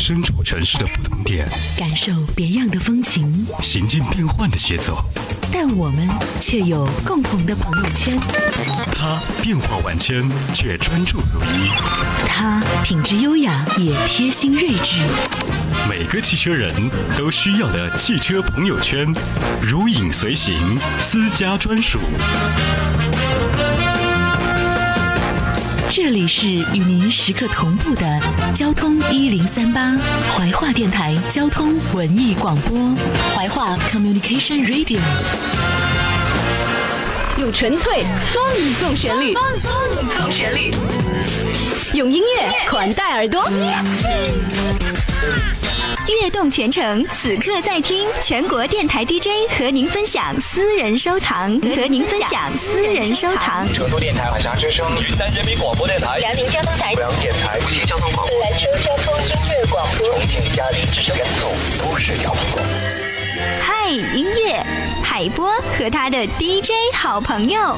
身处城市的不同点，感受别样的风情，行进变换的节奏，但我们却有共同的朋友圈。他变化万千，却专注如一；他品质优雅，也贴心睿智。每个汽车人都需要的汽车朋友圈，如影随形，私家专属。这里是与您时刻同步的交通一零三八怀化电台交通文艺广播，怀化 Communication Radio，用纯粹放纵旋律，放纵旋律，用音乐款待耳朵。悦动全程，此刻在听全国电台 DJ 和您分享私人收藏，和您分享私人收藏。成都电台海峡之声，云南人民广播电台，辽宁交通台，贵阳电台，无锡交通广播，兰州交通音乐广播，重庆嘉陵之声，甘肃都市交通广播。嗨，音乐，海波和他的 DJ 好朋友。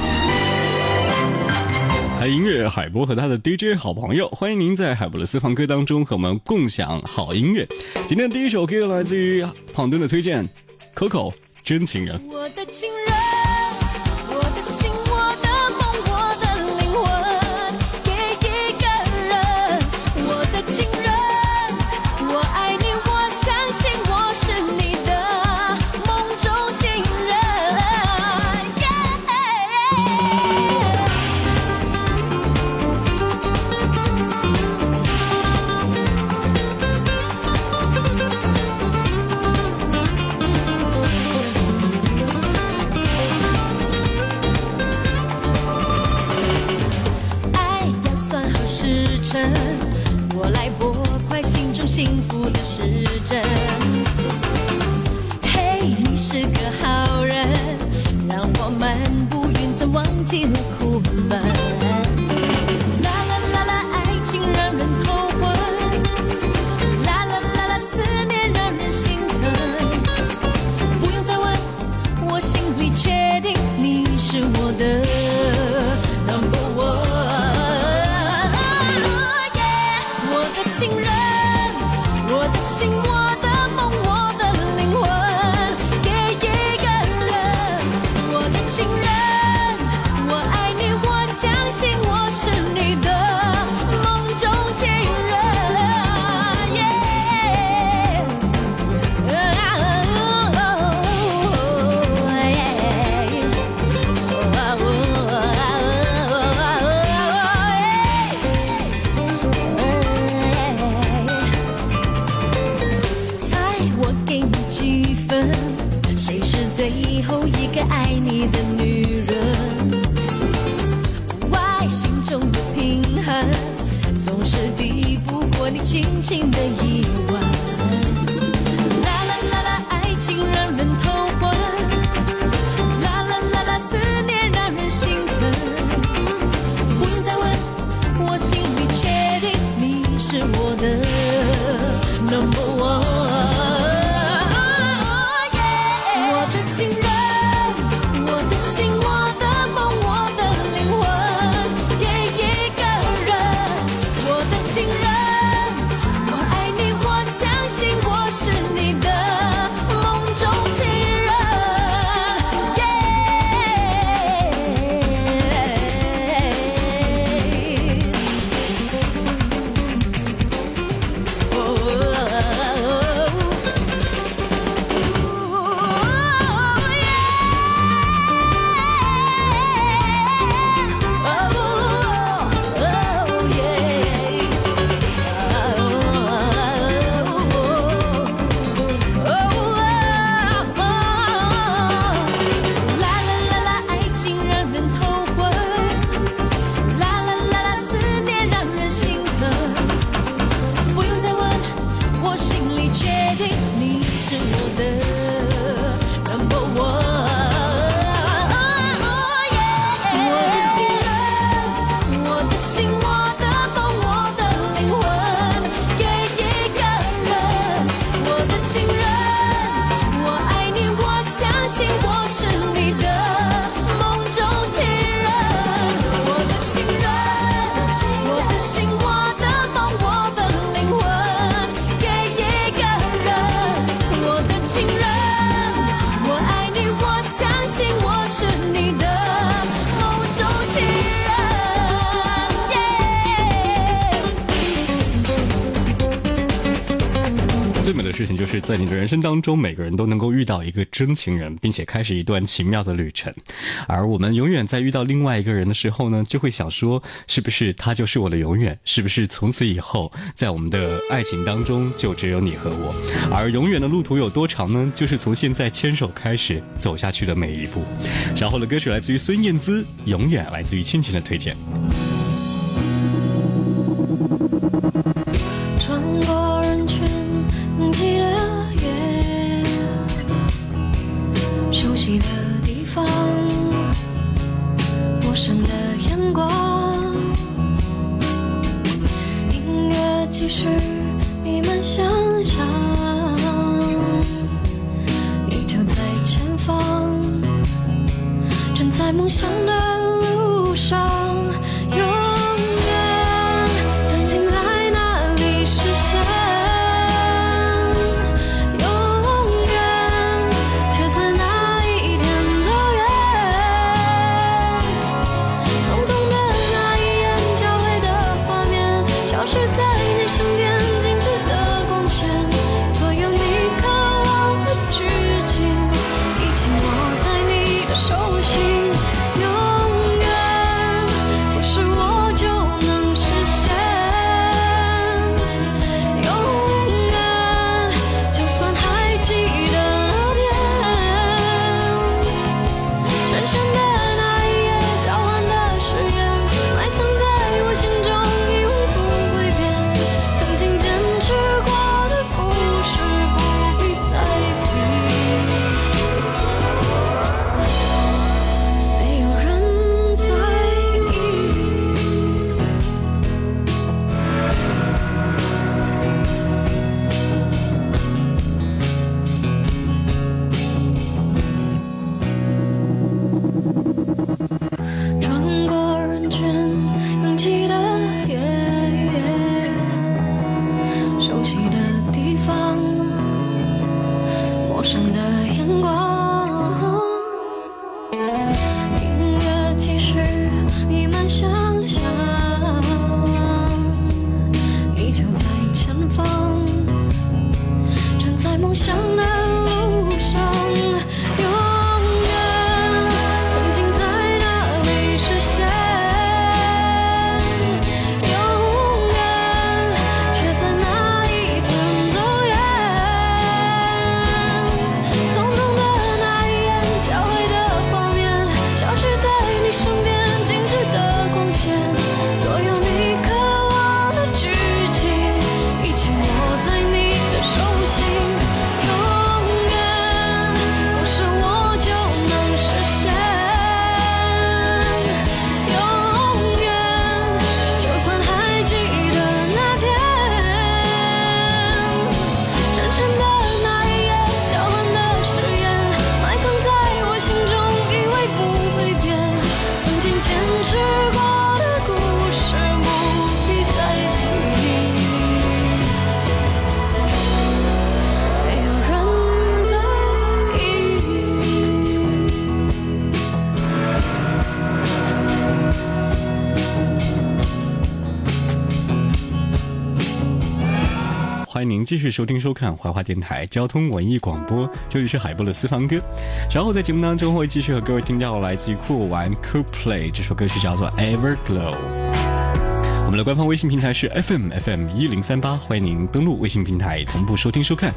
嗨，音乐海波和他的 DJ 好朋友，欢迎您在海波的私房歌当中和我们共享好音乐。今天第一首歌来自于胖墩的推荐，Coco 真。情人，我来拨快心中幸福的时针。嘿，你是个好人，让我漫步云层忘记了我的心，我你轻轻的事情就是在你的人生当中，每个人都能够遇到一个真情人，并且开始一段奇妙的旅程。而我们永远在遇到另外一个人的时候呢，就会想说，是不是他就是我的永远？是不是从此以后，在我们的爱情当中就只有你和我？而永远的路途有多长呢？就是从现在牵手开始走下去的每一步。稍后的歌曲来自于孙燕姿，《永远》来自于亲情的推荐。继续收听收看怀化电台交通文艺广播，这里是海波的私房歌。然后在节目当中会继续和各位听到来自于酷玩 Cool Play 这首歌曲叫做 Everglow。我们的官方微信平台是 FM FM 一零三八，欢迎您登录微信平台同步收听收看。》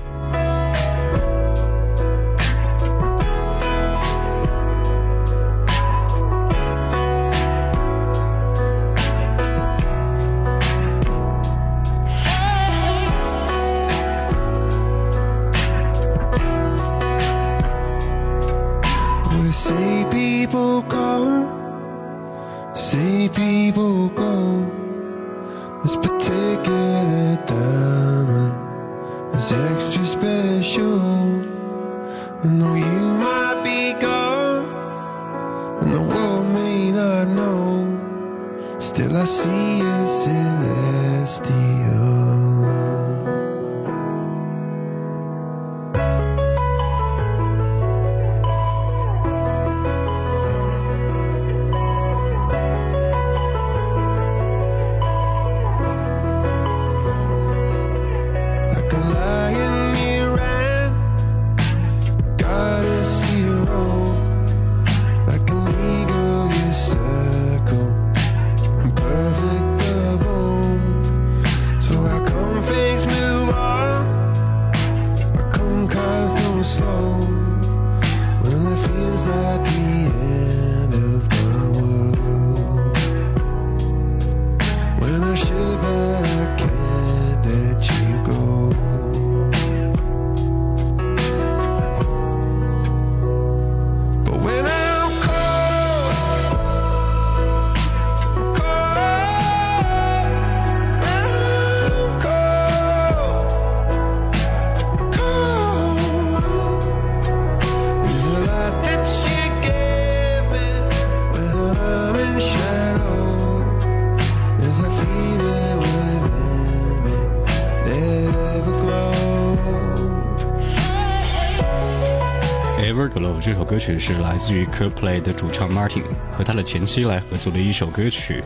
这首歌曲是来自于 Coldplay 的主唱 Martin 和他的前妻来合作的一首歌曲。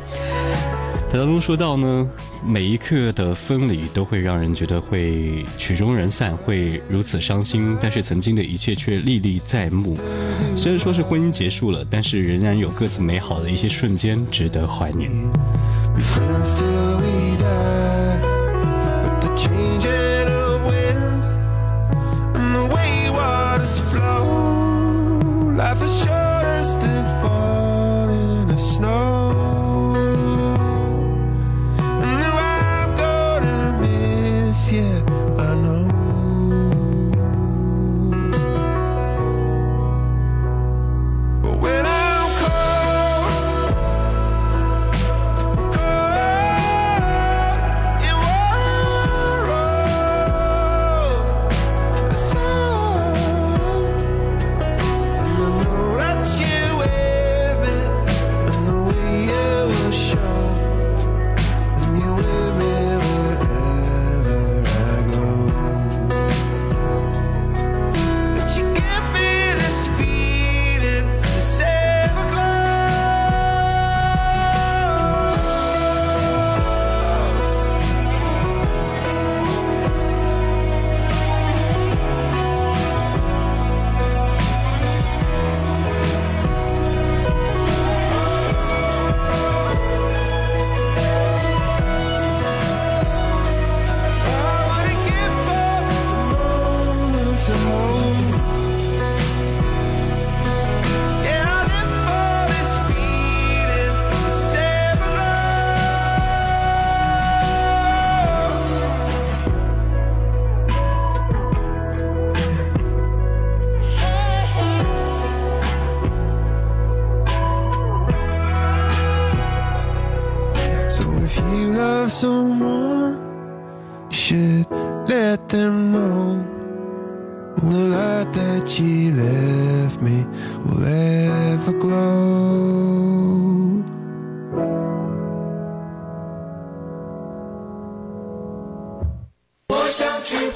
他当中说到呢，每一刻的分离都会让人觉得会曲终人散，会如此伤心，但是曾经的一切却历历在目。虽然说是婚姻结束了，但是仍然有各自美好的一些瞬间值得怀念。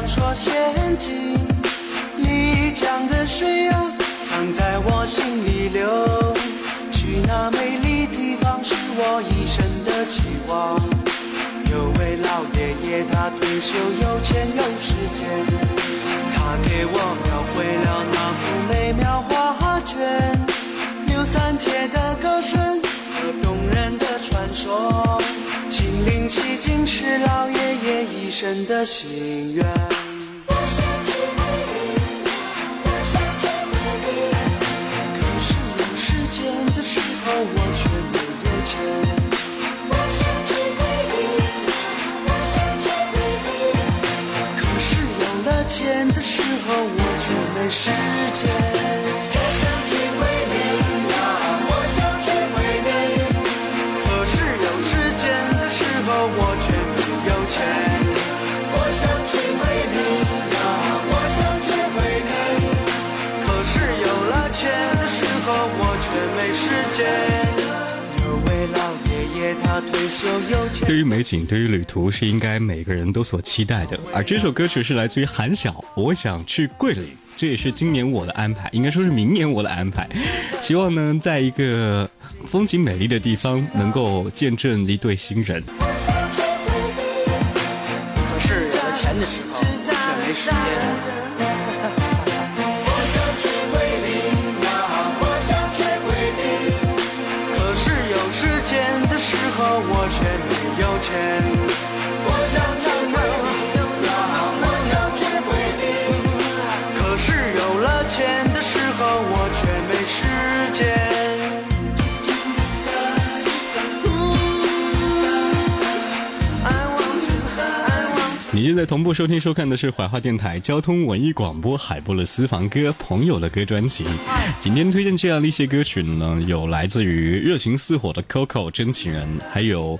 的阳朔仙境。丽江的水啊，藏在我心里流。去那美丽地方是我一生的期望。有位老爷爷，他退休有钱有时间，他给我描绘了那幅美妙画卷。刘三姐的歌声和动人的传说，亲临其境是老爷真的心愿。对于美景，对于旅途，是应该每个人都所期待的。而这首歌曲是来自于韩晓，《我想去桂林》，这也是今年我的安排，应该说是明年我的安排。希望呢，在一个风景美丽的地方，能够见证一对新人。可是有了钱的时候，却没时间。有钱。我想我想可是有了钱的时候我却没时间。你现在同步收听收看的是怀化电台交通文艺广播海波的私房歌朋友的歌专辑。今天推荐这样的一些歌曲呢有来自于热情似火的 coco 真情人还有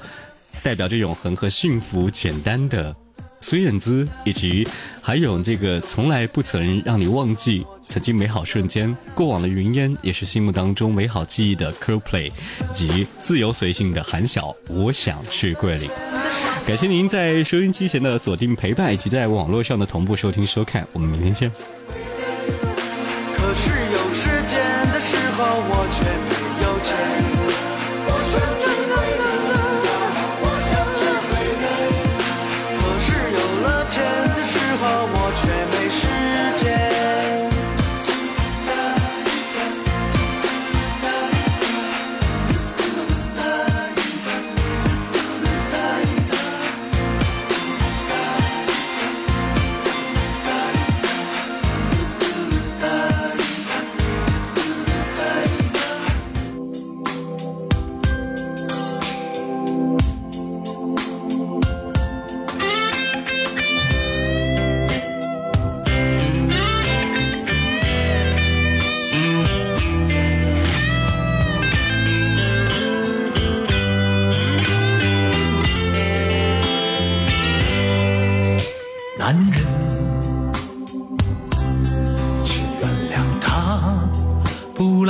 代表着永恒和幸福简单的孙燕姿以及还有这个从来不曾让你忘记曾经美好瞬间过往的云烟也是心目当中美好记忆的 coplay 以及自由随性的韩晓我想去桂林。感谢您在收音机前的锁定陪伴以及在网络上的同步收听收看我们明天见。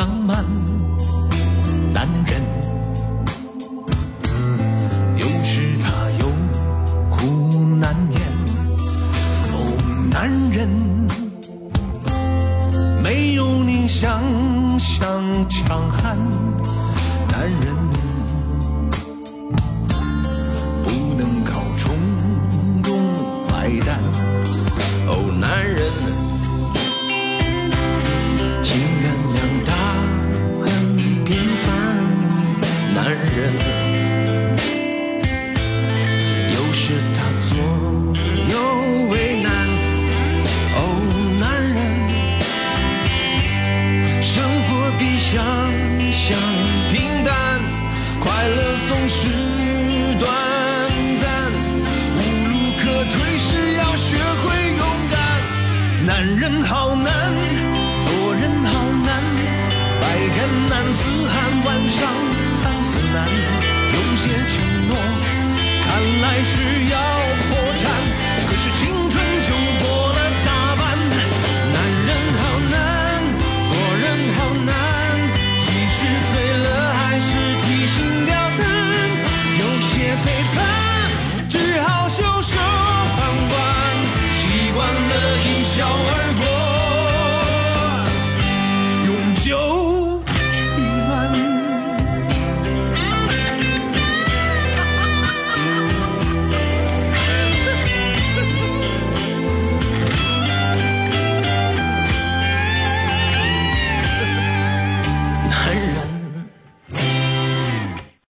浪漫